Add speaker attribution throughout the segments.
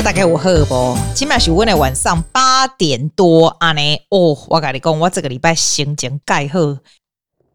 Speaker 1: 大家有好不？今麦是我的晚上八点多安尼哦，我跟你讲，我这个礼拜心情盖好，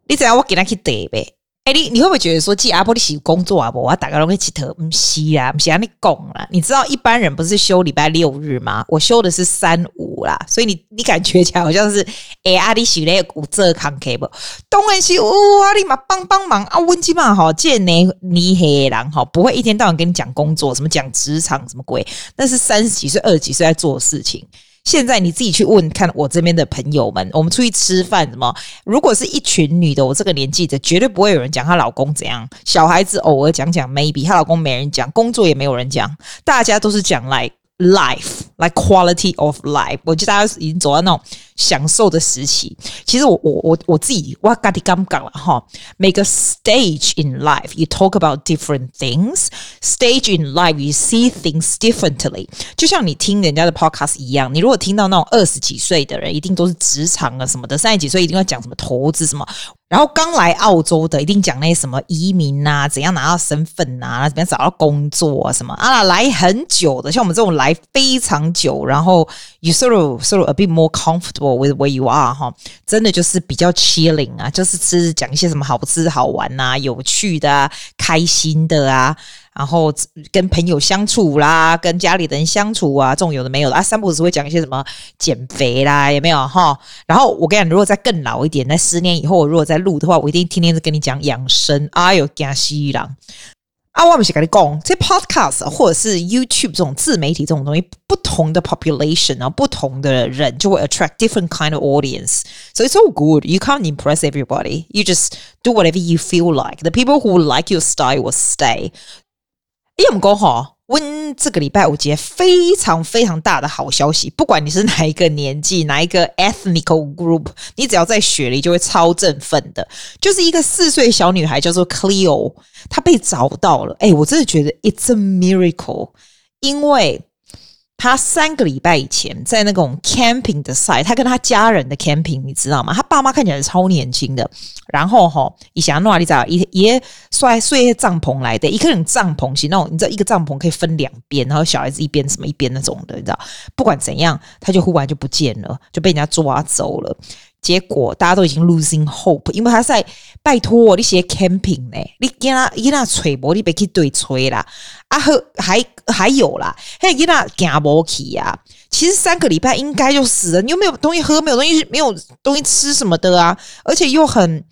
Speaker 1: 你知影我今天去得呗？哎、欸，你你会不会觉得说，记阿波利是工作啊？不，我大概拢去佚佗，唔是啊，唔是安尼讲啦。你知道一般人不是休礼拜六日吗？我休的是三五啦，所以你你感觉起来好像是哎，阿里许咧有这康 K 不？当然是哇，你嘛帮帮忙啊，温基嘛哈，见你你黑人哈，不会一天到晚跟你讲工作，什么讲职场什么鬼，那是三十几岁、二十几岁在做的事情。现在你自己去问看我这边的朋友们，我们出去吃饭什么？如果是一群女的，我这个年纪的，绝对不会有人讲她老公怎样。小孩子偶尔讲讲，maybe 她老公没人讲，工作也没有人讲，大家都是讲 like life。Like quality of life，我觉得大家已经走到那种享受的时期。其实我我我我自己我嘎滴刚讲了哈，每个 stage in life，you talk about different things。Stage in life，you see things differently。就像你听人家的 podcast 一样，你如果听到那种二十几岁的人，一定都是职场啊什么的；三十几岁一定要讲什么投资什么。然后刚来澳洲的，一定讲那些什么移民啊，怎样拿到身份啊，怎样找到工作啊什么啊。来很久的，像我们这种来非常。久，然后 you sort of sort of a bit more comfortable with where you are 哈，真的就是比较 chilling 啊，就是吃讲一些什么好吃好玩呐、啊、有趣的啊、开心的啊，然后跟朋友相处啦，跟家里的人相处啊，这种有的没有的啊，三不五时会讲一些什么减肥啦，有没有哈？然后我跟你讲，如果再更老一点，那十年以后，我如果再录的话，我一定天天是跟你讲养生，哎呦，惊死人。啊，我们是跟你讲，这 podcast 或者是 YouTube 这种自媒体这种东西，不同的 population 啊，不同的人就会 attract different kind of audience。So it's all good. You can't impress everybody. You just do whatever you feel like. The people who like your style will stay. 哎，我们讲哈。温这个礼拜五接非常非常大的好消息，不管你是哪一个年纪，哪一个 ethnic group，你只要在雪梨就会超振奋的。就是一个四岁小女孩叫做 Cleo，她被找到了。哎，我真的觉得 it's a miracle，因为。他三个礼拜以前在那种 camping 的 site，他跟他家人的 camping，你知道吗？他爸妈看起来是超年轻的。然后哈，以前诺里在也也睡睡帐篷来的，一个人帐篷型那种，你知道一个帐篷可以分两边，然后小孩子一边什么一边那种的，你知道？不管怎样，他就忽然就不见了，就被人家抓走了。结果大家都已经 losing hope，因为他在拜托你写 camping 呢，你跟他给他吹波，你别去对吹啦。啊呵，还还有啦，还给他行不起呀。其实三个礼拜应该就死了，你又没有东西喝，没有东西，没有东西吃什么的啊，而且又很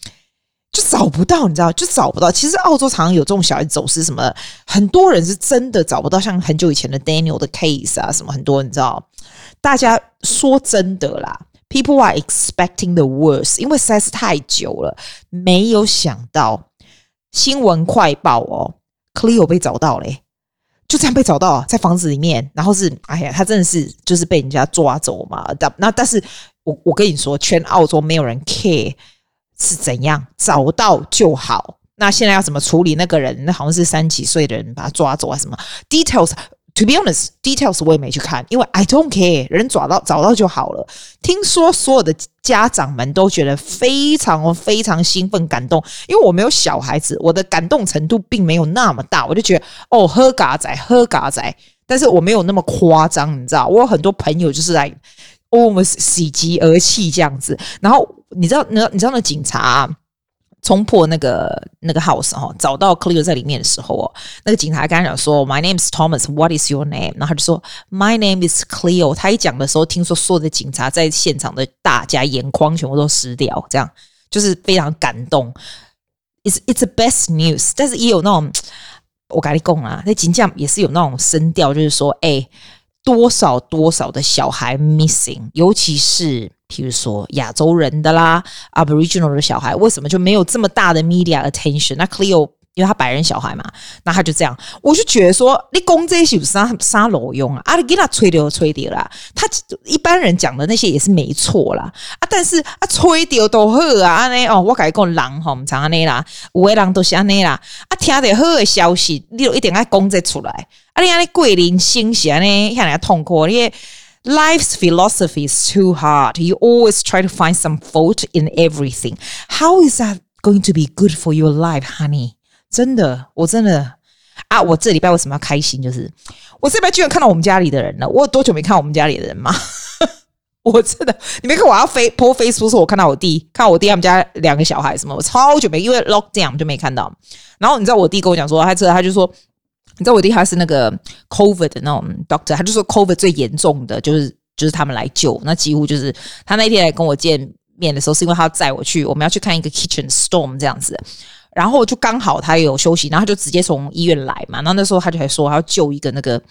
Speaker 1: 就找不到，你知道，就找不到。其实澳洲常常有这种小孩走失什么，很多人是真的找不到，像很久以前的 Daniel 的 case 啊，什么很多你知道，大家说真的啦。People are expecting the worst，因为实在是太久了，没有想到新闻快报哦，Cleo 被找到嘞，就这样被找到在房子里面，然后是哎呀，他真的是就是被人家抓走嘛。但那但是我我跟你说，全澳洲没有人 care 是怎样，找到就好。那现在要怎么处理那个人？那好像是三几岁的人把他抓走啊？什么 details？To be honest, details 我也没去看，因为 I don't care，人找到找到就好了。听说所有的家长们都觉得非常非常兴奋感动，因为我没有小孩子，我的感动程度并没有那么大，我就觉得哦，喝嘎仔，喝嘎仔，但是我没有那么夸张，你知道，我有很多朋友就是来 almost 喜极而泣这样子。然后你知道，你你知道那警察。冲破那个那个 house 哈，找到 Cleo 在里面的时候哦，那个警察刚刚讲说，My name is Thomas，What is your name？然后他就说，My name is Cleo。他一讲的时候，听说所有的警察在现场的大家眼眶全部都湿掉，这样就是非常感动。It's it's the best news，但是也有那种我跟你讲啊，那警将也是有那种声调，就是说，哎，多少多少的小孩 missing，尤其是。譬如说亚洲人的啦，Aboriginal 的小孩，为什么就没有这么大的 media attention？那 Cleo 因为他白人小孩嘛，那他就这样，我就觉得说，你讲这些是不是啥啥路用啊？啊，你给他吹掉吹掉啦，他一般人讲的那些也是没错啦，啊，但是啊，吹掉都好啊，安尼哦，我跟你讲人吼，我们常安尼啦，有的人都是安尼啦，啊，听到好的消息，你就一定要讲这出来，啊，你安尼桂林新鲜呢，让人痛苦，你。Life's philosophy is too hard. You always try to find some fault in everything. How is that going to be good for your life, honey? 真的，我真的 啊，我这礼拜为什么要开心？就是我这礼拜居然看到我们家里的人了。我有多久没看我们家里的人吗？我真的，你没看我要飞 po Facebook 说我看到我弟，看我弟他们家两个小孩什么，我超久没，因为 lockdown 就没看到。然后你知道我弟跟我讲说，他这他就说， 你知道我弟他是那个 COVID 的那种 doctor，他就说 COVID 最严重的就是就是他们来救，那几乎就是他那天来跟我见面的时候，是因为他要载我去，我们要去看一个 kitchen storm 这样子。然后就刚好他有休息，然后他就直接从医院来嘛。然后那时候他就还说他要救一个那个。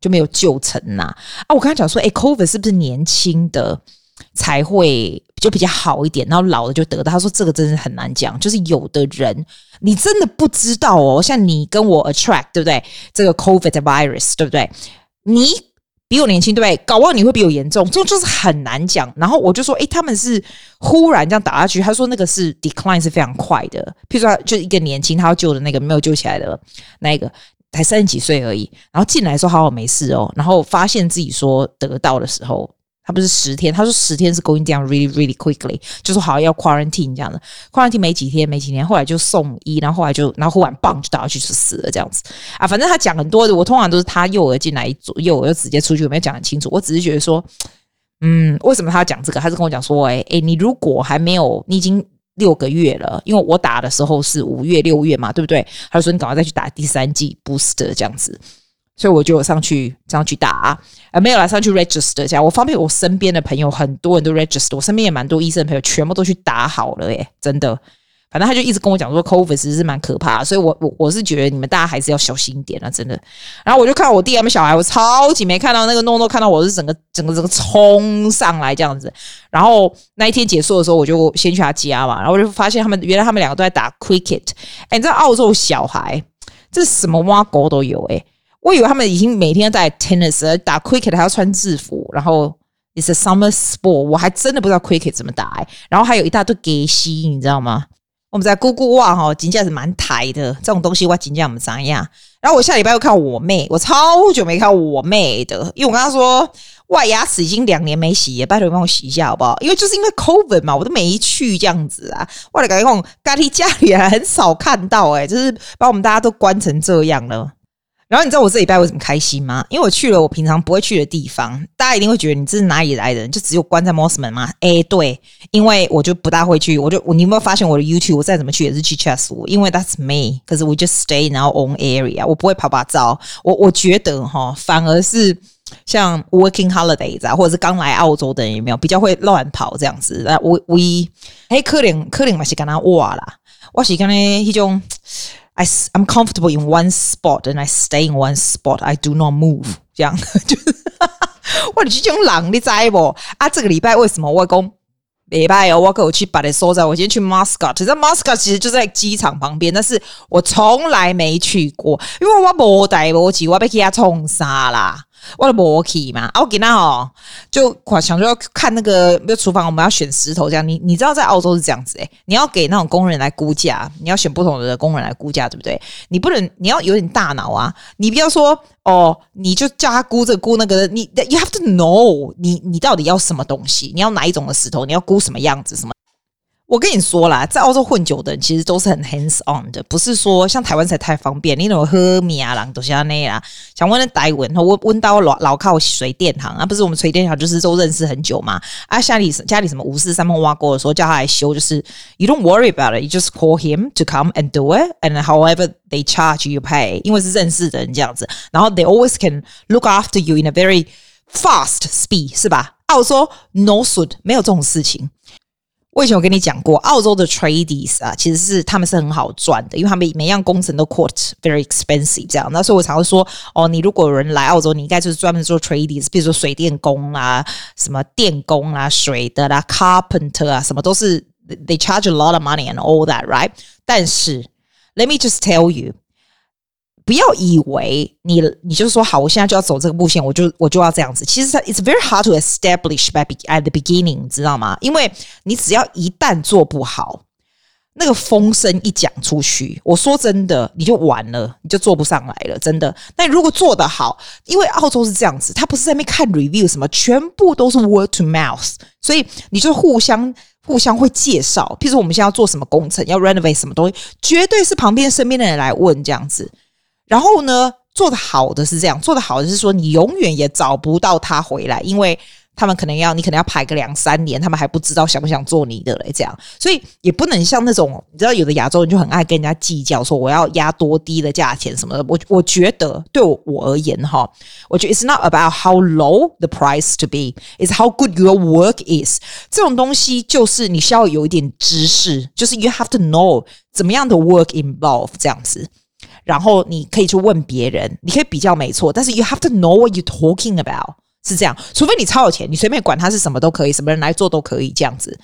Speaker 1: 就没有救成呐啊！我跟他讲说，哎，COVID 是不是年轻的才会就比较好一点，然后老了就得到？他说这个真是很难讲，就是有的人你真的不知道哦。像你跟我 attract 对不对？这个 COVID virus 对不对？你比我年轻对不对？搞不好你会比我严重，这就是很难讲。然后我就说，哎，他们是忽然这样打下去。他说那个是 decline 是非常快的，譬如说就一个年轻他要救的那个没有救起来的那个。才三十几岁而已，然后进来说好好没事哦，然后发现自己说得到的时候，他不是十天，他说十天是 going down really really quickly，就说好要 quarantine 这样的，quarantine 没几天没几天，后来就送医，然后后来就然后忽然棒就倒下去就死了这样子啊，反正他讲很多的，我通常都是他幼儿进来一组，幼儿又直接出去，我没有讲很清楚，我只是觉得说，嗯，为什么他要讲这个？他是跟我讲说，哎哎，你如果还没有，你已经。六个月了，因为我打的时候是五月六月嘛，对不对？他说你赶快再去打第三剂 booster 这样子，所以我就上去上去打啊，没有来上去 register 这样。我方便我身边的朋友很多人都 register，我身边也蛮多医生朋友全部都去打好了耶，真的。反正他就一直跟我讲说，COVID 其实是蛮可怕，所以我我我是觉得你们大家还是要小心一点啊，真的。然后我就看我弟他们小孩，我超级没看到那个诺诺看到我是整个整个整个冲上来这样子。然后那一天结束的时候，我就先去他家嘛，然后我就发现他们原来他们两个都在打 cricket。哎，你知道澳洲小孩这什么挖狗都有哎，我以为他们已经每天在 tennis 打 cricket 还要穿制服，然后 it's a summer sport，我还真的不知道 cricket 怎么打。然后还有一大堆给西，你知道吗？我们在姑姑哇哈，金价是蛮抬的这种东西，哇金价怎么怎样？然后我下礼拜又看我妹，我超久没看我妹的，因为我跟她说，哇，牙齿已经两年没洗，拜托你帮我洗一下好不好？因为就是因为 COVID 嘛，我都没去这样子啊。哇感觉讲，咖喱家里很少看到，诶，就是把我们大家都关成这样了。然后你知道我这礼拜为什么开心吗？因为我去了我平常不会去的地方，大家一定会觉得你这是哪里来的人？就只有关在 Mosman 吗？诶，对，因为我就不大会去，我就我你有没有发现我的 YouTube？我再怎么去也是去 Chatswood，因为 That's me，可是 we just stay in our own area，我不会跑跑照。我我觉得哈，反而是像 Working Holidays 啊，或者是刚来澳洲的人有没有比较会乱跑这样子？那我我哎，可能可能嘛是跟他哇啦，我是跟他一种。I'm comfortable in one spot and I stay in one spot. I do not move. 这样就是，我你去这种狼，你知不？啊，这个礼拜为什么我公礼拜哦？我跟我去把你收在。我今天去 Moscow，其实 Moscow 其实就在机场旁边，但是我从来没去过，因为我无带无钱，我被给他冲杀啦。我的摩 key 嘛，啊，我给他哦，就想说要看那个，比如厨房我们要选石头这样，你你知道在澳洲是这样子诶、欸，你要给那种工人来估价，你要选不同的工人来估价，对不对？你不能，你要有点大脑啊，你不要说哦，你就叫他估这估那个，你 you have to know，你你到底要什么东西？你要哪一种的石头？你要估什么样子？什么？我跟你说啦，在澳洲混久的人其实都是很 hands on 的，不是说像台湾才太方便。你那种喝米啊，郎都像那样。想问的台湾，我问到老老靠水电行啊，不是我们水电行就是都认识很久嘛。啊，家里家里什么五四三碰挖过的时候叫他来修，就是 you don't worry about it，you just call him to come and do it，and however they charge you pay，因为是认识的人这样子。然后 they always can look after you in a very fast speed，是吧？澳洲 no suit 没有这种事情。我以前有跟你讲过，澳洲的 tradies 啊，其实是他们是很好赚的，因为他们每样工程都 quote very expensive 这样。那所以我常常说，哦，你如果有人来澳洲，你应该就是专门做 tradies，比如说水电工啊、什么电工啊、水的啦、carpenter 啊，什么都是 they charge a lot of money and all that, right？但是 let me just tell you。不要以为你你就是说好，我现在就要走这个路线，我就我就要这样子。其实它 it's very hard to establish by at the beginning，知道吗？因为你只要一旦做不好，那个风声一讲出去，我说真的，你就完了，你就做不上来了，真的。那如果做得好，因为澳洲是这样子，他不是在那边看 review 什么，全部都是 word to mouth，所以你就互相互相会介绍。譬如我们现在要做什么工程，要 renovate 什么东西，绝对是旁边身边的人来问这样子。然后呢，做得好的是这样，做得好的是说你永远也找不到他回来，因为。他们可能要你可能要排个两三年，他们还不知道想不想做你的嘞，这样，所以也不能像那种你知道有的亚洲人就很爱跟人家计较，说我要压多低的价钱什么的。我我觉得对我我而言哈，我觉得 it's not about how low the price to be, it's how good your work is。这种东西就是你需要有一点知识，就是 you have to know 怎么样的 work involve 这样子，然后你可以去问别人，你可以比较没错，但是 you have to know what you talking about。是这样，除非你超有钱，你随便管他是什么都可以，什么人来做都可以这样子。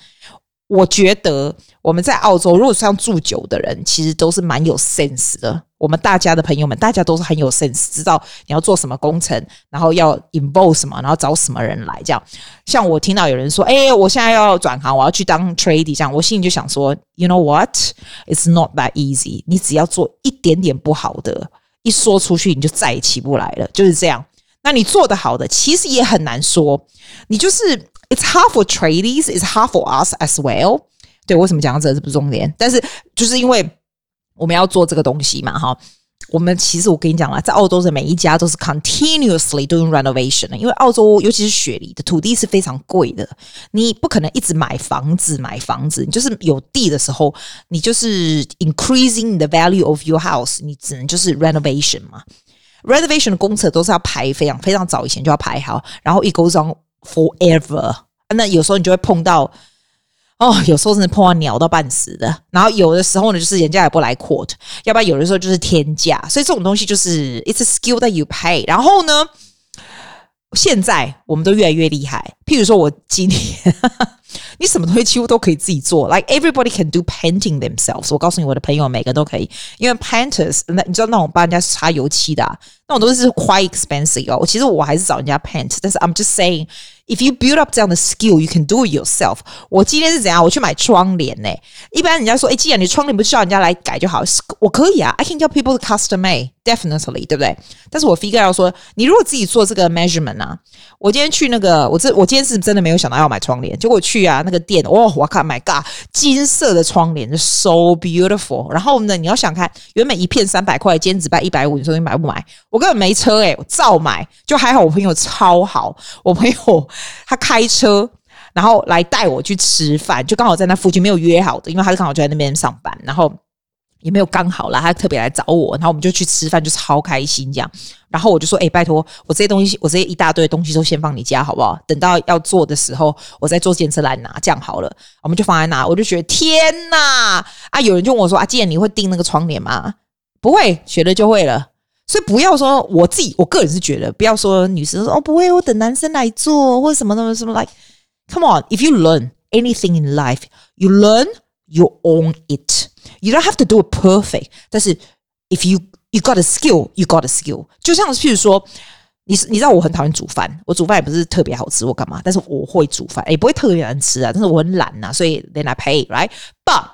Speaker 1: 我觉得我们在澳洲，如果像住久的人，其实都是蛮有 sense 的。我们大家的朋友们，大家都是很有 sense，知道你要做什么工程，然后要 involve 什么，然后找什么人来这样。像我听到有人说：“哎，我现在要转行，我要去当 trading。”这样，我心里就想说：“You know what? It's not that easy。你只要做一点点不好的，一说出去你就再也起不来了。”就是这样。那你做得好的，其实也很难说。你就是 It's hard for tradies, it's hard for us as well。对，为什么讲到这是不是重点？但是就是因为我们要做这个东西嘛，哈。我们其实我跟你讲啦，在澳洲的每一家都是 continuously doing renovation 的，因为澳洲尤其是雪梨的土地是非常贵的，你不可能一直买房子买房子。你就是有地的时候，你就是 increasing the value of your house，你只能就是 renovation 嘛。Renovation 的工程都是要排非常非常早以前就要排好，然后 it goes on forever。那有时候你就会碰到，哦，有时候真的碰到鸟到半死的。然后有的时候呢，就是人家也不来 quote，要不然有的时候就是天价。所以这种东西就是 it's a skill that you pay。然后呢，现在我们都越来越厉害。譬如说我今天。你什么东西几乎都可以自己做，like everybody can do painting themselves。我告诉你，我的朋友每个都可以，因为 painters，那你知道那种帮人家擦油漆的，啊，那种都是 quite expensive 哦。其实我还是找人家 paint，但是 I'm just saying。If you build up 这样的 skill, you can do it yourself。我今天是怎样？我去买窗帘呢？一般人家说，哎，既然你窗帘不需要人家来改就好，我可以啊。I can tell people to custom made, definitely，对不对？但是我 figure 要说，你如果自己做这个 measurement 啊，我今天去那个，我这我今天是真的没有想到要买窗帘，结果去啊那个店，哦，我靠，My God，金色的窗帘就，so beautiful。然后呢，你要想看，原本一片三百块，今天只卖一百五，你说你买不买？我根本没车诶，我照买。就还好，我朋友超好，我朋友。他开车，然后来带我去吃饭，就刚好在那附近，没有约好的，因为他是刚好就在那边上班，然后也没有刚好啦，他特别来找我，然后我们就去吃饭，就超开心这样。然后我就说：“哎，拜托，我这些东西，我这些一大堆东西都先放你家好不好？等到要做的时候，我再坐电车来拿，这样好了。”我们就放在那，我就觉得天哪！啊，有人就问我说：“啊，既然你会订那个窗帘吗？”不会，学了就会了。所以不要说我自己，我个人是觉得不要说女生说哦不会，我等男生来做或者什么什么什么。Like, come on, if you learn anything in life, you learn, you own it. You don't have to do it perfect. 但是 if you you got a skill, you got a skill. 就像譬如说，你你知道我很讨厌煮饭，我煮饭也不是特别好吃，我干嘛？但是我会煮饭，也不会特别难吃啊。但是我很懒呐、所以 then I pay, right? But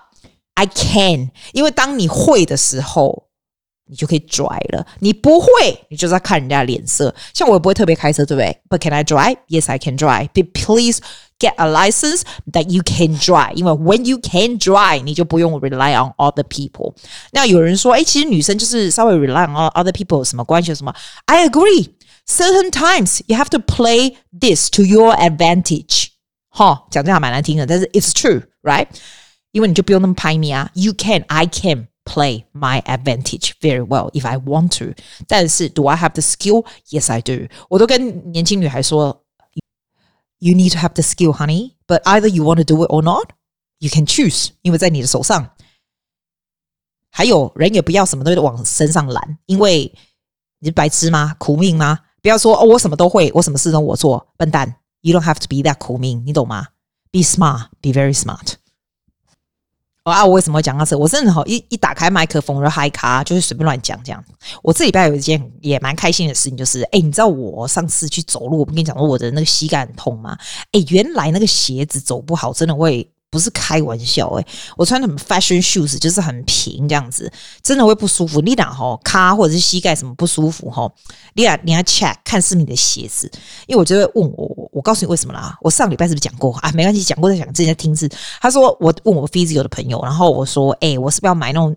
Speaker 1: I can，因为当你会的时候。你就可以 drive 了，你不会，你就是要看人家脸色。像我也不会特别开车，对不对？But can I drive? Yes, I can drive. But please get a license that you can drive. 因为 when you can drive，你就不用 rely on other people。那有人说，哎，其实女生就是稍微 rely on other people 有什么关系？什么？I agree. Certain times you have to play this to your advantage. 哈，讲这样蛮难听的，但是 it's true, right? 因为你就不用那么排名啊。You can, I can. Play my advantage very well if I want to，但是 Do I have the skill? Yes, I do。我都跟年轻女孩说，You need to have the skill, honey. But either you want to do it or not, you can choose。因为在你的手上。还有人也不要什么东西都往身上揽，因为你是白痴吗？苦命吗？不要说哦，我什么都会，我什么事都我做，笨蛋。You don't have to be that 苦命，你懂吗？Be smart, be very smart。 啊！我为什么会讲到这？我真的好一一打开麦克风就嗨卡，就是随便乱讲这样。我这礼拜有一件也蛮开心的事情，就是哎，你知道我上次去走路，我不跟你讲说我的那个膝盖很痛吗？哎，原来那个鞋子走不好，真的会。不是开玩笑诶、我穿什么 fashion shoes 就是很平这样子，真的会不舒服。你俩吼卡或者是膝盖什么不舒服吼，你俩你要 check 看是你的鞋子，因为我就会问我，我告诉你为什么啦。我上礼拜是不是讲过啊？没关系，讲过再讲，自己在听是。他说我问我 physio 的朋友，然后我说，哎、我是不是要买那种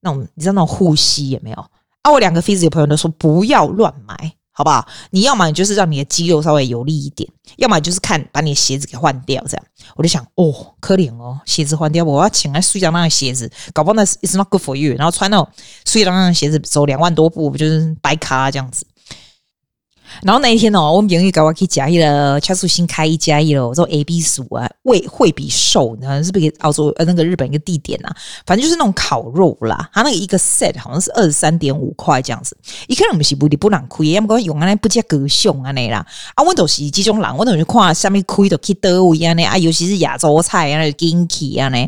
Speaker 1: 那种你知道那种护膝有没有？啊，我两个 physio 朋友都说不要乱买。好不好？你要么就是让你的肌肉稍微有力一点，要么就是看把你的鞋子给换掉，这样。我就想，哦，可怜哦，鞋子换掉，我要请来睡觉那个鞋子，搞不好那 is not good for you。然后穿那种睡觉那的鞋子走两万多步，不就是白卡这样子？然后那一天哦，我们朋友搞我去嘉义了，恰数新开一家一楼，我说 A B 数啊，惠惠比寿，你看是不是澳洲呃那个日本一个地点呐、啊？反正就是那种烤肉啦，它那个一个 set 好像是二十三点五块这样子。一看我们是不里不让亏，要么讲用啊那不加格熊啊那啦。啊，我都是这种人，我都是看下面亏都去得位啊呢啊，尤其是亚洲菜啊那金起啊呢。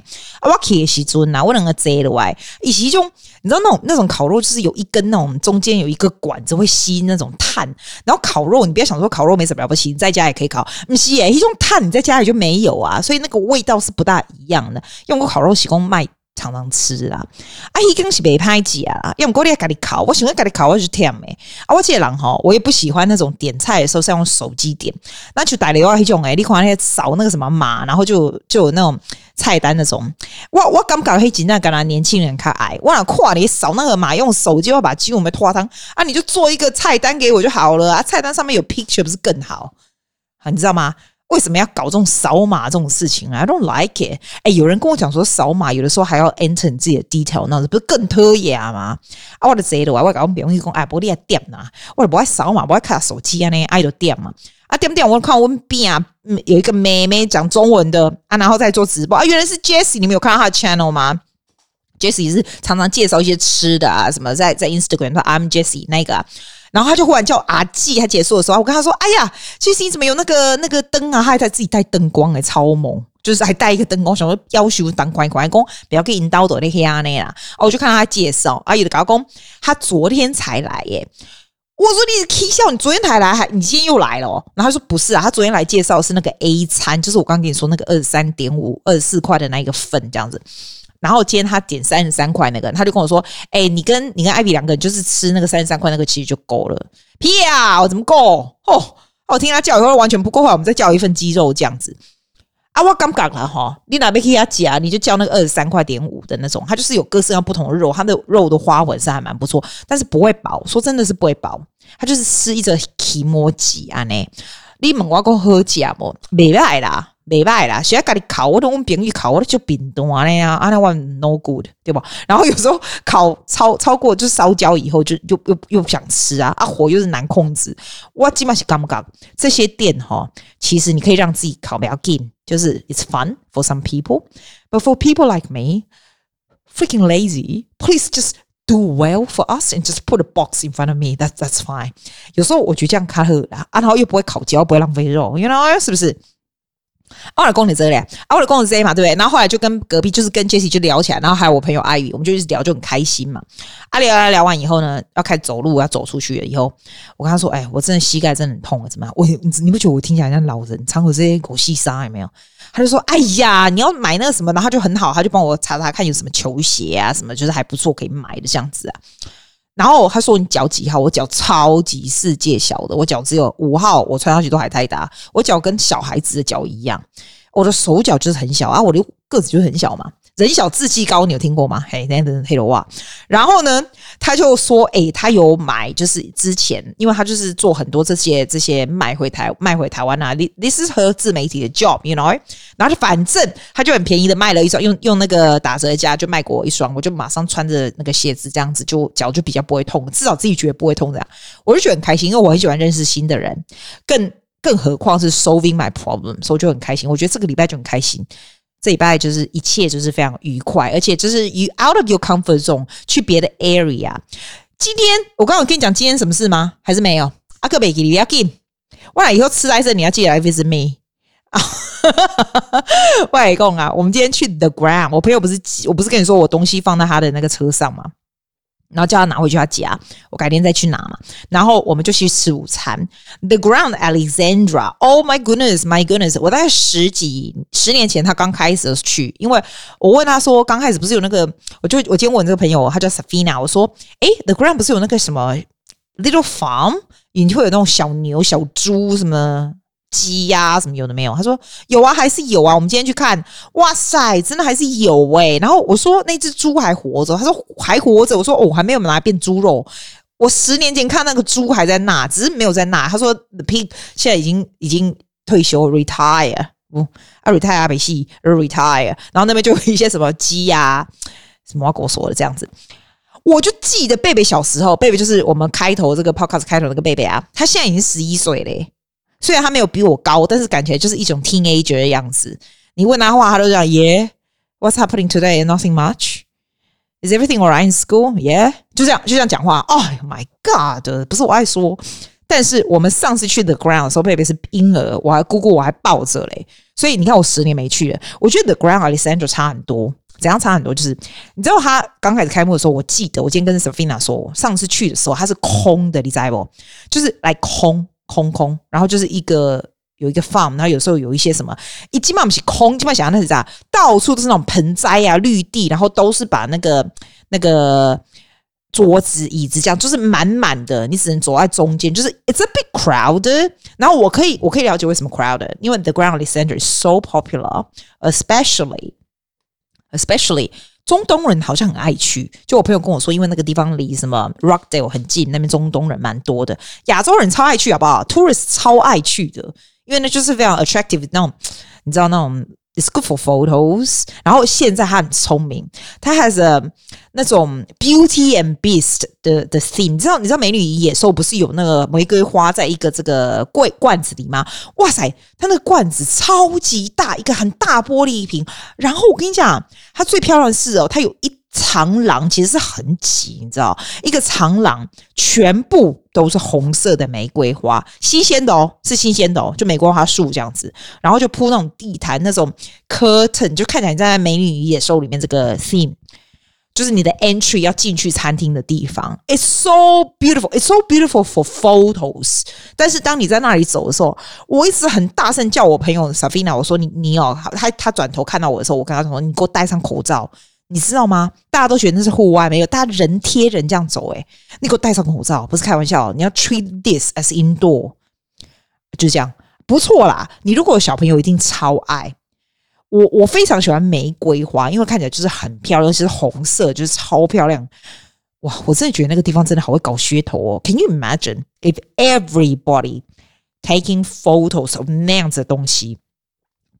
Speaker 1: 啊，我去的时阵呐，我两个坐落来，以前种你知道那种那种烤肉就是有一根那种中间有一个管子会吸那种碳，然后。烤肉，你不要想说烤肉没什么了不起，你在家也可以烤。不是耶，一种碳你在家里就没有啊，所以那个味道是不大一样的。用过烤肉习惯卖，常常吃啦。啊，一根是没拍几啊，用过你家己烤，我喜欢家己烤，我就甜诶。啊，我这个人哈，我也不喜欢那种点菜的时候是用手机点，那就带了我一种诶，你看那扫那个什么码，然后就就有那种。菜单那种，我我刚搞黑吉那跟他年轻人看矮，我想跨你扫那个码，用手机要把鸡我们拖汤啊，你就做一个菜单给我就好了啊，菜单上面有 picture 不是更好？啊，你知道吗？为什么要搞这种扫码这种事情啊？I don't like it。哎，有人跟我讲说扫码有的时候还要 enter 自己的 detail，那不是更拖牙吗？啊，我的贼的，我我搞我们别用哎，不你还点呐？我不爱扫码，不爱看手机啊，那爱就点嘛。啊，点点，我看我们边啊，有一个妹妹讲中文的啊，然后在做直播啊，原来是 Jessie，你们有看到她的 channel 吗？Jessie 是常常介绍一些吃的啊，什么在在 Instagram 说 I'm Jessie 那个，然后他就忽然叫阿季，他结束的时候，我跟他说，哎呀其实你怎么有那个那个灯啊？他还在自己带灯光诶、超猛，就是还带一个灯光，想说要求当乖乖公，不要给引导的那些啊那啦。哦，我就看到他介绍，啊，有的搞工，他昨天才来耶。我说你是 K 笑，你昨天才来，还你今天又来了哦？然后他说不是啊，他昨天来介绍是那个 A 餐，就是我刚跟你说那个二十三点五、二十四块的那一个份这样子。然后今天他点三十三块那个，他就跟我说：“哎，你跟你跟艾比两个人就是吃那个三十三块那个，其实就够了。”屁啊，我怎么够？哦，我听他叫以后完全不够，话我们再叫一份鸡肉这样子。啊，我刚讲了哈，你哪边可以他夹，你就叫那个二十三块点五的那种，它就是有各式各样不同的肉，它的肉的花纹是还蛮不错，但是不会饱，说真的是不会饱，它就是吃一只起摩吉啊呢。你问我讲好食不？没歹啦，没歹啦，谁要跟你烤？我都问别人烤，我都就冰冻啊那样，啊那我 no good 对吧？然后有时候烤超超过就烧焦以后就又又又不想吃啊，啊火又是难控制，我基本上干不干？这些店哈，其实你可以让自己烤不要紧。就是 it's fun for some people, but for people like me, freaking lazy, please just do well for us and just put a box in front of me. That's that's fine. 有时候我觉得这样卡好啦，然后又不会烤焦，不会浪费肉，you know 是不是？我来讲你这里，我来公你这嘛，对不对？然后后来就跟隔壁，就是跟 Jesse 就聊起来，然后还有我朋友阿宇，我们就一直聊，就很开心嘛。阿聊聊聊完以后呢，要开始走路，要走出去了以后，我跟他说：“哎，我真的膝盖真的很痛啊，怎么样？我你你不觉得我听起来像老人，常有这些狗细沙有没有？”他就说：“哎呀，你要买那个什么，然后就很好，他就帮我查查看有什么球鞋啊，什么就是还不错可以买的这样子啊。”然后他说：“你脚几号？我脚超级世界小的，我脚只有五号，我穿上去都还太大，我脚跟小孩子的脚一样，我的手脚就是很小啊，我的个子就是很小嘛。”人小志气高，你有听过吗？嘿，那的黑的哇。然后呢，他就说：“诶、他有买，就是之前，因为他就是做很多这些这些卖回台卖回台湾啊。This is 和自媒体的 job，you know。然后就反正他就很便宜的卖了一双，用用那个打折价就卖给我一双，我就马上穿着那个鞋子这样子，就脚就比较不会痛，至少自己觉得不会痛这样。我就觉得很开心，因为我很喜欢认识新的人，更更何况是 solving my problem，所以就很开心。我觉得这个礼拜就很开心。”这礼拜就是一切就是非常愉快，而且就是 you out of your comfort zone 去别的 area。今天我刚刚跟你讲今天什么事吗？还是没有？阿克贝吉你要给，我俩以后吃来生你要记得来 visit me！外公啊，我们今天去 The Ground，我朋友不是我不是跟你说我东西放在他的那个车上吗？然后叫他拿回去他家，我改天再去拿嘛。然后我们就去吃午餐。The Ground Alexandra，Oh my goodness，My goodness！我大概十几十年前他刚开始去，因为我问他说，刚开始不是有那个，我就我今天问这个朋友，他叫 Safina，我说，诶，The Ground 不是有那个什么 Little Farm，你会有那种小牛、小猪什么鸡呀、啊，什么有的没有？他说有啊，还是有啊。我们今天去看，哇塞，真的还是有哎、欸。然后我说那只猪还活着，他说还活着。我说哦，还没有拿来变猪肉。我十年前看那个猪还在那，只是没有在那。他说 the pig 现在已经已经退休 retire，不啊 retire 啊，没戏 retire。然后那边就有一些什么鸡呀、啊，什么狗说的这样子。我就记得贝贝小时候，贝贝就是我们开头这个 podcast 开头那个贝贝啊，他现在已经十一岁嘞。虽然他没有比我高，但是感觉就是一种 teenager 的样子。你问他话，他都讲 Yeah，what's happening today? Nothing much. Is everything alright in school? Yeah，就这样就这样讲话。Oh my god，不是我爱说，但是我们上次去 The Ground 的时候，贝贝是婴儿，我还姑姑我还抱着嘞。所以你看，我十年没去了，我觉得 The Ground Alessandro 差很多。怎样差很多？就是你知道他刚开始开幕的时候，我记得我今天跟 Safina 说，上次去的时候它是空的，你知道不？就是来空空空，然后就是一个有一个 farm，然后有时候有一些什么，一基本上是空，基本上想象那是啥，到处都是那种盆栽啊、绿地，然后都是把那个那个桌子、椅子这样，就是满满的，你只能走在中间，就是 it's a bit crowded。然后我可以我可以了解为什么 crowded，因为 The Grand Ole Center is so popular，especially。Especially 中东人好像很爱去，就我朋友跟我说，因为那个地方离什么 Rockdale 很近，那边中东人蛮多的，亚洲人超爱去，好不好？Tourist 超爱去的，因为那就是非常 attractive 那种，你知道那种。Is good for photos。然后现在他很聪明，他 has a 那种 Beauty and Beast 的的 theme。你知道你知道美女与野兽不是有那个玫瑰花在一个这个柜罐子里吗？哇塞，他那个罐子超级大，一个很大玻璃瓶。然后我跟你讲，它最漂亮的是哦，它有一。长廊其实是很挤，你知道，一个长廊全部都是红色的玫瑰花，新鲜的哦，是新鲜的哦，就玫瑰花树这样子，然后就铺那种地毯，那种 curtain，就看起来你在《美女与野兽》里面这个 theme，就是你的 entry 要进去餐厅的地方。It's so beautiful, it's so beautiful for photos。但是当你在那里走的时候，我一直很大声叫我朋友 Safina，我说你你哦，他他转头看到我的时候，我跟他说，你给我戴上口罩。你知道吗？大家都觉得那是户外，没有，大家人贴人这样走，诶，你给我戴上口罩，不是开玩笑，你要 treat this as indoor，就这样，不错啦。你如果有小朋友，一定超爱。我我非常喜欢玫瑰花，因为看起来就是很漂亮，尤其是红色，就是超漂亮。哇，我真的觉得那个地方真的好会搞噱头哦。Can you imagine if everybody taking photos of 那样子的东西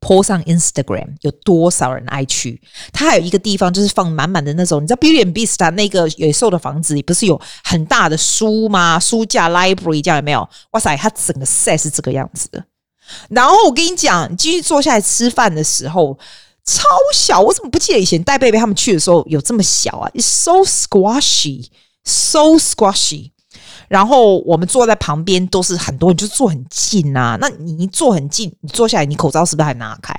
Speaker 1: ？po 上 Instagram 有多少人爱去？它还有一个地方，就是放满满的那种，你知道 Beauty and Beast 那个野兽的房子里不是有很大的书吗？书架 library 这样有没有？哇塞，它整个 set 是这个样子的。然后我跟你讲，你继续坐下来吃饭的时候，超小，我怎么不记得以前带贝贝他们去的时候有这么小啊？It's so squashy，so squashy。然后我们坐在旁边都是很多人，就坐很近啊。那你一坐很近，你坐下来，你口罩是不是还拿开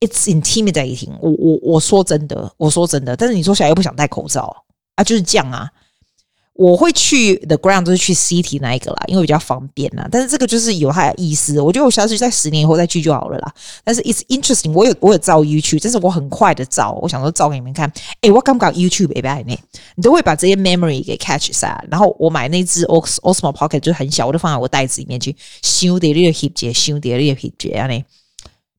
Speaker 1: ？It's intimidating。我我我说真的，我说真的。但是你坐下来又不想戴口罩啊，就是这样啊。我会去 The Ground 都是去 City 那一个啦，因为比较方便啦。但是这个就是有它的意思，我觉得我下次在十年以后再去就好了啦。但是 It's interesting，我有我有照 YouTube，但是我很快的照，我想说照给你们看。诶，我刚刚 YouTube 没拍呢，你都会把这些 memory 给 catch 下。然后我买那只 Osmo Pocket 就很小，我就放在我袋子里面去。修的那个 hip 节，修的那个 hip 节啊呢，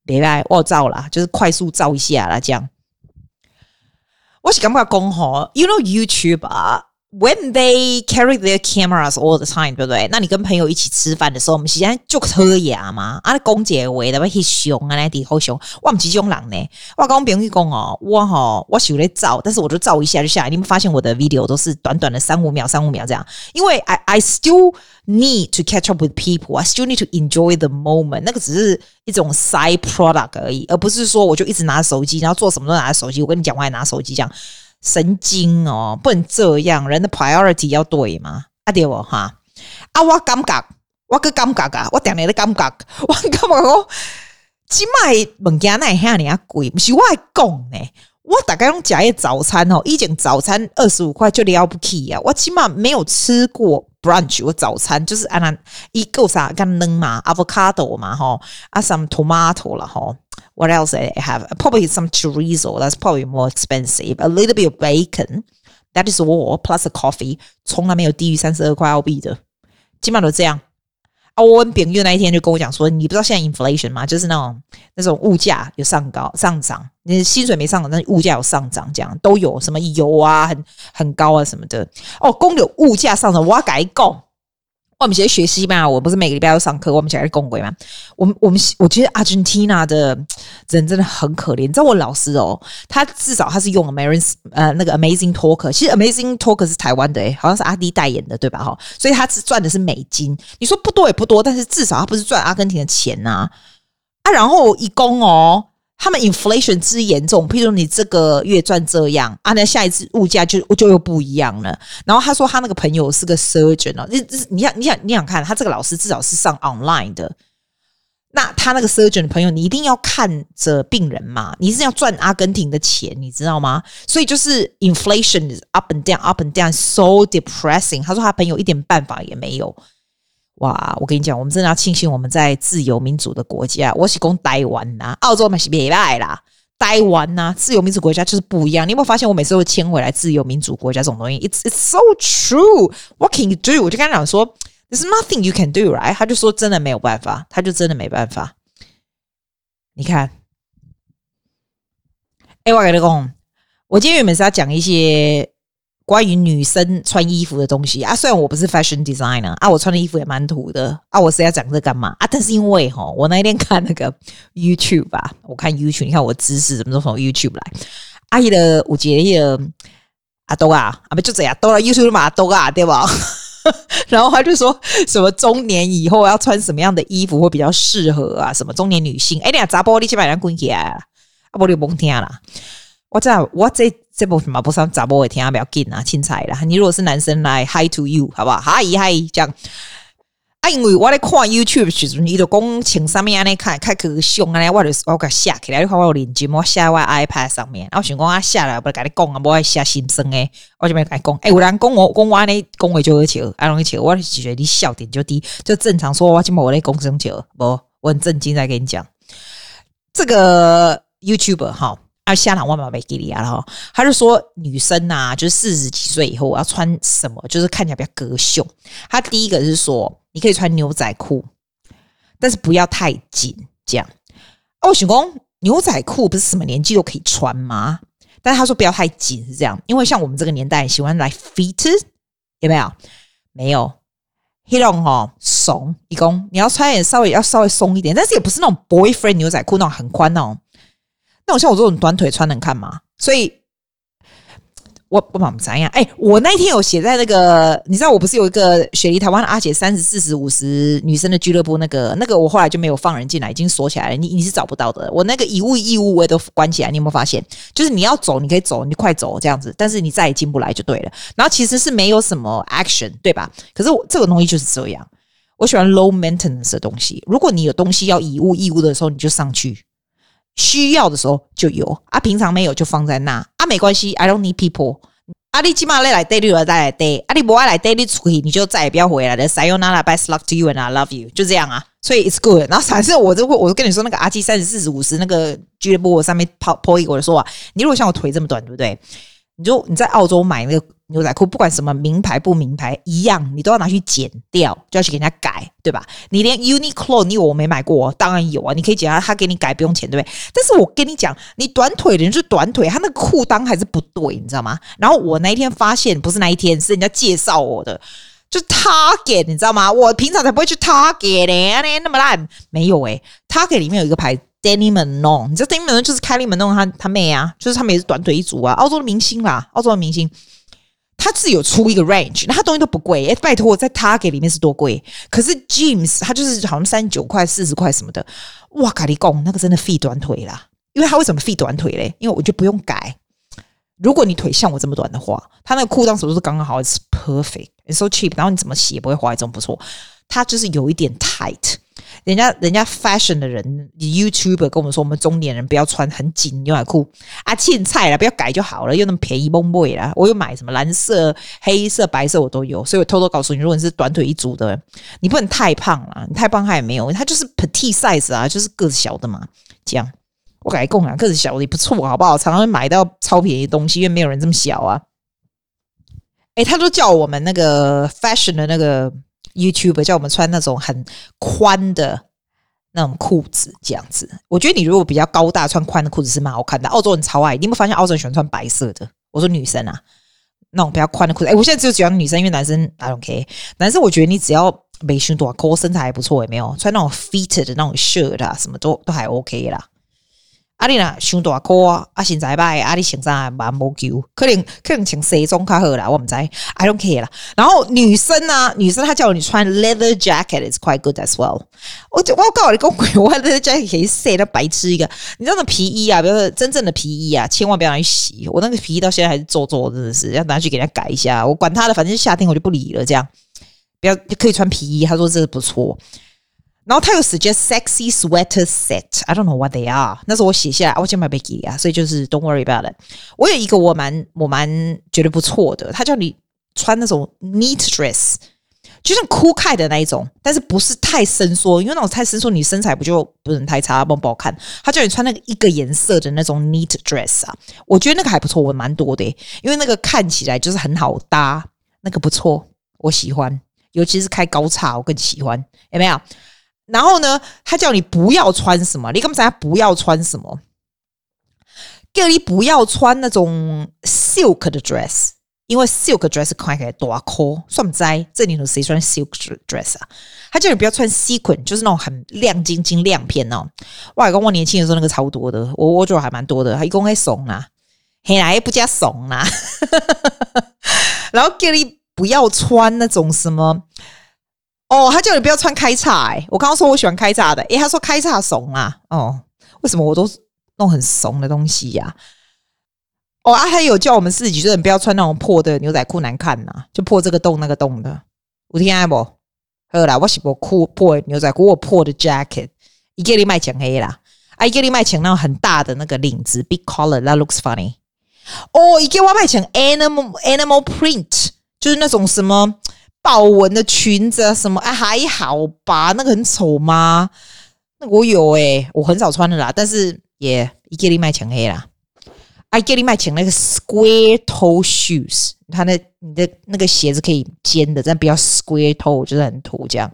Speaker 1: 别来我照了，就是快速照一下啦，这样。我是刚刚讲吼，You know YouTube 啊。When they carry their cameras all the time，对不对？那你跟朋友一起吃饭的时候，我们时间就喝牙嘛。啊，公姐为的要去凶啊，那底好凶。我们是这种人呢。我跟我朋友讲哦，我哈，我喜欢照，但是我就照一下就下来。你们发现我的 video 都是短短的三五秒、三五秒这样，因为 I I still need to catch up with people. I still need to enjoy the moment。那个只是一种 side product 而已，而不是说我就一直拿着手机，然后做什么都拿着手机。我跟你讲，我还拿手机这样。神经哦，不能这样，人的 priority 要对嘛？啊对不哈？啊我感觉，我个感觉啊，我点你的感觉，我感觉我今麦物件奈遐尔啊贵，不是我爱讲呢。我大概用假一早餐哦，一件早餐二十五块就了不起啊！我起码没有吃过 brunch，我早餐就是按那一个啥干嫩嘛，avocado 嘛吼，啊 some tomato 了吼。What else I have? Probably some chorizo. That's probably more expensive. A little bit of bacon. That is all. Plus a coffee. 从来没有低于三十二块澳币的，基本上都这样。啊，我问朋友那一天就跟我讲说，你不知道现在 inflation 吗？就是那种那种物价有上高上涨，你薪水没上涨，但是物价有上涨，这样都有什么油啊，很很高啊什么的。哦，公有物价上涨，我要改供。我们现在学西班牙，我不是每个礼拜要上课，我们现在是共轨嘛。我们我们我觉得 Argentina 的人真的很可怜。你知道我老师哦，他至少他是用 American 呃那个 Amazing Talker，其实 Amazing Talker 是台湾的诶，好像是阿滴代言的对吧？哈，所以他是赚的是美金。你说不多也不多，但是至少他不是赚阿根廷的钱呐啊，啊。然后一共哦。他们 inflation 之严重，譬如你这个月赚这样啊，那下一次物价就就又不一样了。然后他说他那个朋友是个 surgeon 哦，你你想你想你想看他这个老师至少是上 online 的，那他那个 surgeon 的朋友，你一定要看着病人嘛，你是要赚阿根廷的钱，你知道吗？所以就是 inflation is up and down up and down so depressing。他说他朋友一点办法也没有。哇，我跟你讲，我们真的要庆幸我们在自由民主的国家。我是讲台湾呐，澳洲嘛是别来啦。台湾呐，自由民主国家就是不一样。你有没有发现，我每次都迁回来自由民主国家这种东西？It's it's so true. What can you do？我就跟他讲说，There's nothing you can do, right？他就说真的没有办法，他就真的没办法。你看，哎，我跟你讲，我今天原本是要讲一些。关于女生穿衣服的东西啊，虽然我不是 fashion designer 啊，我穿的衣服也蛮土的啊，我是要讲这干嘛啊？但是因为哈，我那一天看那个 YouTube 吧，我看 YouTube，你看我知识怎么都从 YouTube 来。阿姨的五节那个阿多啊，啊不就这样，多了 YouTube 嘛，多啊，对吧？然后他就说什么中年以后要穿什么样的衣服会比较适合啊？什么中年女性？哎，你查甫你去买两滚起来啊，不你甭听啦。我这我这。这部分嘛，不上杂波会听啊，不要紧啊，青菜啦。你如果是男生来，Hi to you，好不好？嗨嗨，这样啊，因为我在看 YouTube 时阵，你就讲穿上面安尼看，看可胸安尼，我就我给下起来，你看我有链接，我下我 iPad 上面。我想讲啊，下来不跟你讲啊，不爱下心声诶，我就没跟你讲。诶，有人讲我讲我安尼讲话就好笑，啊，容易笑，我就觉得你笑点就低，就正常说，我今麦我在讲生笑，不，我很正经在跟你讲这个 YouTuber 哈。他下场万宝没给你啊，然后他就说女生呐、啊，就是四十几岁以后要穿什么，就是看起来比较隔袖。他第一个是说，你可以穿牛仔裤，但是不要太紧，这样。哦，许工，牛仔裤不是什么年纪都可以穿吗？但是他说不要太紧，是这样，因为像我们这个年代喜欢来 fit，有没有？没有，黑龙哦，松，一公，你要穿也稍微要稍微松一点，但是也不是那种 boyfriend 牛仔裤那种很宽那种。那我像我这种短腿穿能看吗？所以，我不怎样。哎，我那天有写在那个，你知道我不是有一个雪梨台湾阿姐三十四十五十女生的俱乐部，那个那个我后来就没有放人进来，已经锁起来了。你你是找不到的。我那个以物易物我也都关起来。你有没有发现？就是你要走，你可以走，你快走这样子，但是你再也进不来就对了。然后其实是没有什么 action，对吧？可是我这个东西就是这样。我喜欢 low maintenance 的东西。如果你有东西要以物易物的时候，你就上去。需要的时候就有啊，平常没有就放在那啊，没关系。I don't need people。啊，你起码来来 daily 了再来 day，啊，你不爱来 daily 出去，你就再也不要回来了。Sayonara, best luck to you and I love you，就这样啊。所以 it's good。然后反正我就会，我就跟你说那个阿基三十四十五十那个俱乐部我上面抛抛一个，我就说啊，你如果像我腿这么短，对不对？你就你在澳洲买那个。牛仔裤不管什么名牌不名牌一样，你都要拿去剪掉，就要去给人家改，对吧？你连 Uniqlo 你以为我没买过，当然有啊，你可以剪他，他给你改不用钱，对不对？但是我跟你讲，你短腿的人是短腿，他那个裤裆还是不对，你知道吗？然后我那一天发现，不是那一天，是人家介绍我的，就 Target，你知道吗？我平常才不会去 Target 呢，那么烂，没有诶、欸、Target 里面有一个牌 Dani Manon，你知道 Dani Manon 就是 Kelly Menon 他他妹啊，就是他们也是短腿一族啊，澳洲的明星啦，澳洲的明星。他自己有出一个 range，那他东西都不贵。哎、拜托我在 Target 里面是多贵？可是 Jeans 他就是好像三十九块、四十块什么的。哇，咖喱贡那个真的废短腿啦。因为他为什么废短腿嘞？因为我就不用改。如果你腿像我这么短的话，他那个裤裆是不是刚刚好？It's perfect，it's so cheap。然后你怎么洗也不会滑，这种不错。它就是有一点 tight。人家人家 fashion 的人，YouTuber 跟我们说，我们中年人不要穿很紧牛仔裤啊，青菜了，不要改就好了，又那么便宜，蒙贵啦。我又买什么蓝色、黑色、白色，我都有。所以我偷偷告诉你，如果你是短腿一族的，你不能太胖了，你太胖他也没有，他就是 petite size 啊，就是个子小的嘛。这样我改共啊，个子小的也不错，好不好？常常会买到超便宜的东西，因为没有人这么小啊。诶、他都叫我们那个 fashion 的那个。YouTube 叫我们穿那种很宽的那种裤子，这样子。我觉得你如果比较高大，穿宽的裤子是蛮好看的。澳洲人超爱，你有没有发现澳洲人喜欢穿白色的？我说女生啊，那种比较宽的裤子。哎，我现在只有喜欢女生，因为男生 I don't care。男生我觉得你只要没胸多，可身材还不错，有没有？穿那种 fitted 的那种 shirt 啊，什么都都还 OK 啦。阿丽娜胸大颗啊，阿身材歹，阿丽身材蛮无救，可能可能穿西装较好啦，我唔知，I don't care 啦。然后女生呢、啊，女生她叫你穿 leather jacket，is quite good as well。我就我告诉你个鬼，我 leather jacket 可以晒到白痴一个。你知道那皮衣啊，比如说真正的皮衣啊，千万不要拿去洗。我那个皮衣到现在还是皱皱，真的是要拿去给人家改一下。我管他的，反正夏天我就不理了。这样不要可以穿皮衣，他说这个不错。然后他有 suggest sexy sweater set，I don't know what they are。那时候我写下来，我先买 Becky 啊，所以就是 don't worry about it。我有一个我蛮我蛮觉得不错的，他叫你穿那种 neat dress，就像 cool 开的那一种，但是不是太伸缩，因为那种太伸缩，你身材不就不能太差，不不好看。他叫你穿那个一个颜色的那种 neat dress 啊，我觉得那个还不错，我蛮多的，因为那个看起来就是很好搭，那个不错，我喜欢，尤其是开高叉，我更喜欢，有没有？然后呢，他叫你不要穿什么？你干嘛讲他不要穿什么？叫你不要穿那种 silk 的 dress，因为 silk dress 看起来大颗，算不在这里头谁穿 silk dress 啊？他叫你不要穿 sequin，就是那种很亮晶晶亮片哦。哇，跟我年轻的时候那个超多的，我我觉得还蛮多的，还一共还怂啦，黑来不加怂啦。然后叫你不要穿那种什么。哦，他叫你不要穿开叉哎！我刚刚说我喜欢开叉的，诶，他说开叉怂啊！哦，为什么我都弄很怂的东西呀、哦，啊，还有叫我们四十几岁人不要穿那种破的牛仔裤，难看呐，就破这个洞那个洞的。有听不？好啦，我是不酷破的牛仔裤，我破的 jacket，一个你卖抢黑啦，啊，一个你卖抢那种很大的那个领子，big collar，that looks funny。哦，一个我卖抢 animal animal print，就是那种什么。豹纹的裙子，什么？哎，还好吧？那个很丑吗？那我有诶、我很少穿的啦。但是也一个礼拜穿黑啦。I get 礼拜穿那个 square toe shoes，它的你的那个鞋子可以尖的，但不要 square toe，就是很土这样。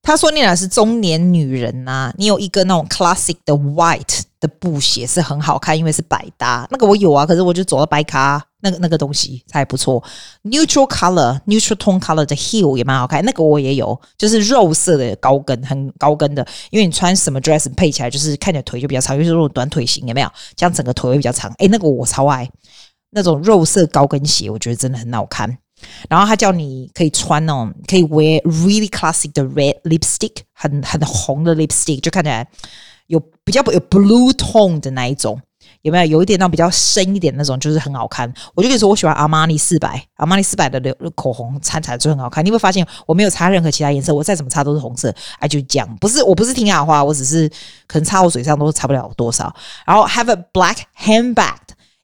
Speaker 1: 他说你俩是中年女人呐、你有一个那种 classic 的 white 的布鞋是很好看，因为是百搭。那个我有啊，可是我就走了白卡。那个那个东西才不错，neutral color、neutral tone color 的 heel 也蛮好看，那个我也有，就是肉色的高跟，很高跟的，因为你穿什么 dress 配起来就是看起来腿就比较长，尤其是那种短腿型，有没有？这样整个腿会比较长。诶，那个我超爱，那种肉色高跟鞋，我觉得真的很好看。然后他叫你可以穿那种，可以 wear really classic 的 red lipstick，很很红的 lipstick，就看起来有比较有 blue tone 的那一种。有没有有一点那种比较深一点那种，就是很好看。我就跟你说，我喜欢阿玛尼四百，阿玛尼四百的口红擦起来就很好看。你会发现我没有擦任何其他颜色，我再怎么擦都是红色。哎，就这样，不是我不是听雅话，我只是可能擦我嘴上都擦不了多少。然后 have a black handbag，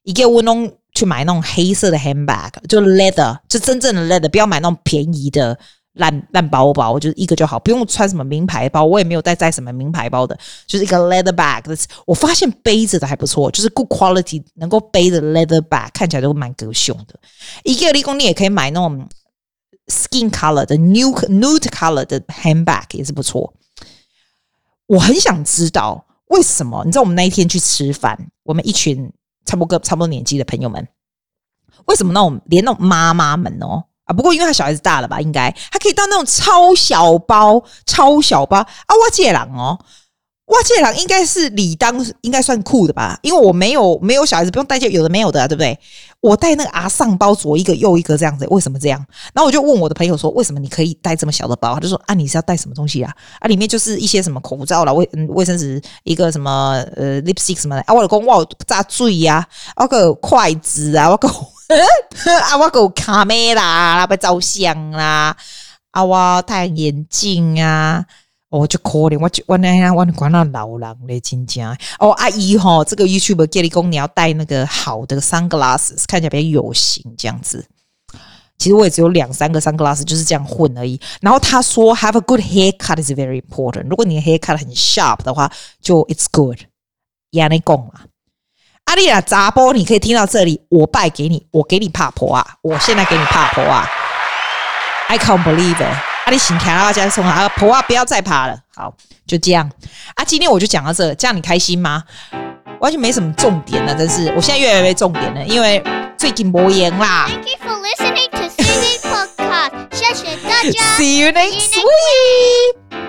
Speaker 1: 一个我弄去买那种黑色的 handbag，就 leather，就真正的 leather，不要买那种便宜的。烂烂包包，我觉得一个就好，不用穿什么名牌包，我也没有带带什么名牌包的，就是一个 leather bag。我发现背着的还不错，就是 good quality，能够背的 leather bag 看起来都蛮够凶的。一个立功，你也可以买那种 skin color 的 nude nude color 的 handbag 也是不错。我很想知道为什么？你知道我们那一天去吃饭，我们一群差不多差不多年纪的朋友们，为什么那种连那种妈妈们哦？啊，不过因为他小孩子大了吧，应该他可以当那种超小包、超小包啊！我这人哦，我这人应该是理当应该算酷的吧？因为我没有没有小孩子，不用带这有的没有的啊，对不对？我带那个阿上包，左一个右一个这样子，为什么这样？然后我就问我的朋友说，为什么你可以带这么小的包？他就说啊，你是要带什么东西啊？啊，里面就是一些什么口罩啦、卫卫生纸、一个什么呃 lipstick 什么的啊。我老公哇，炸醉呀，那个筷子啊，我个。啊，我有卡梅拉，不照相啦。啊，我戴眼镜啊，我就可怜，我就我那样，我管那老人嘞，真正哦，阿姨哈，这个 YouTube 给你讲，你要戴那个好的 sunglasses，看起来比较有型，这样子。其实我也只有两三个 sunglasses，就是这样混而已。然后他说，have a good haircut is very important。如果你的 haircut 很 sharp 的话，就 it's good。也你讲嘛。阿丽亚杂波，你可以听到这里，我拜给你，我给你怕婆啊！我现在给你怕婆啊！I can't believe it！啊，你醒开了，加送啊，婆啊，不要再爬了。好，就这样啊。今天我就讲到这，这样你开心吗？完全没什么重点了，真是。我现在越来越重点了，因为最近没演啦。
Speaker 2: Thank you for listening to Siri Podcast。谢谢大家。
Speaker 1: See you next week.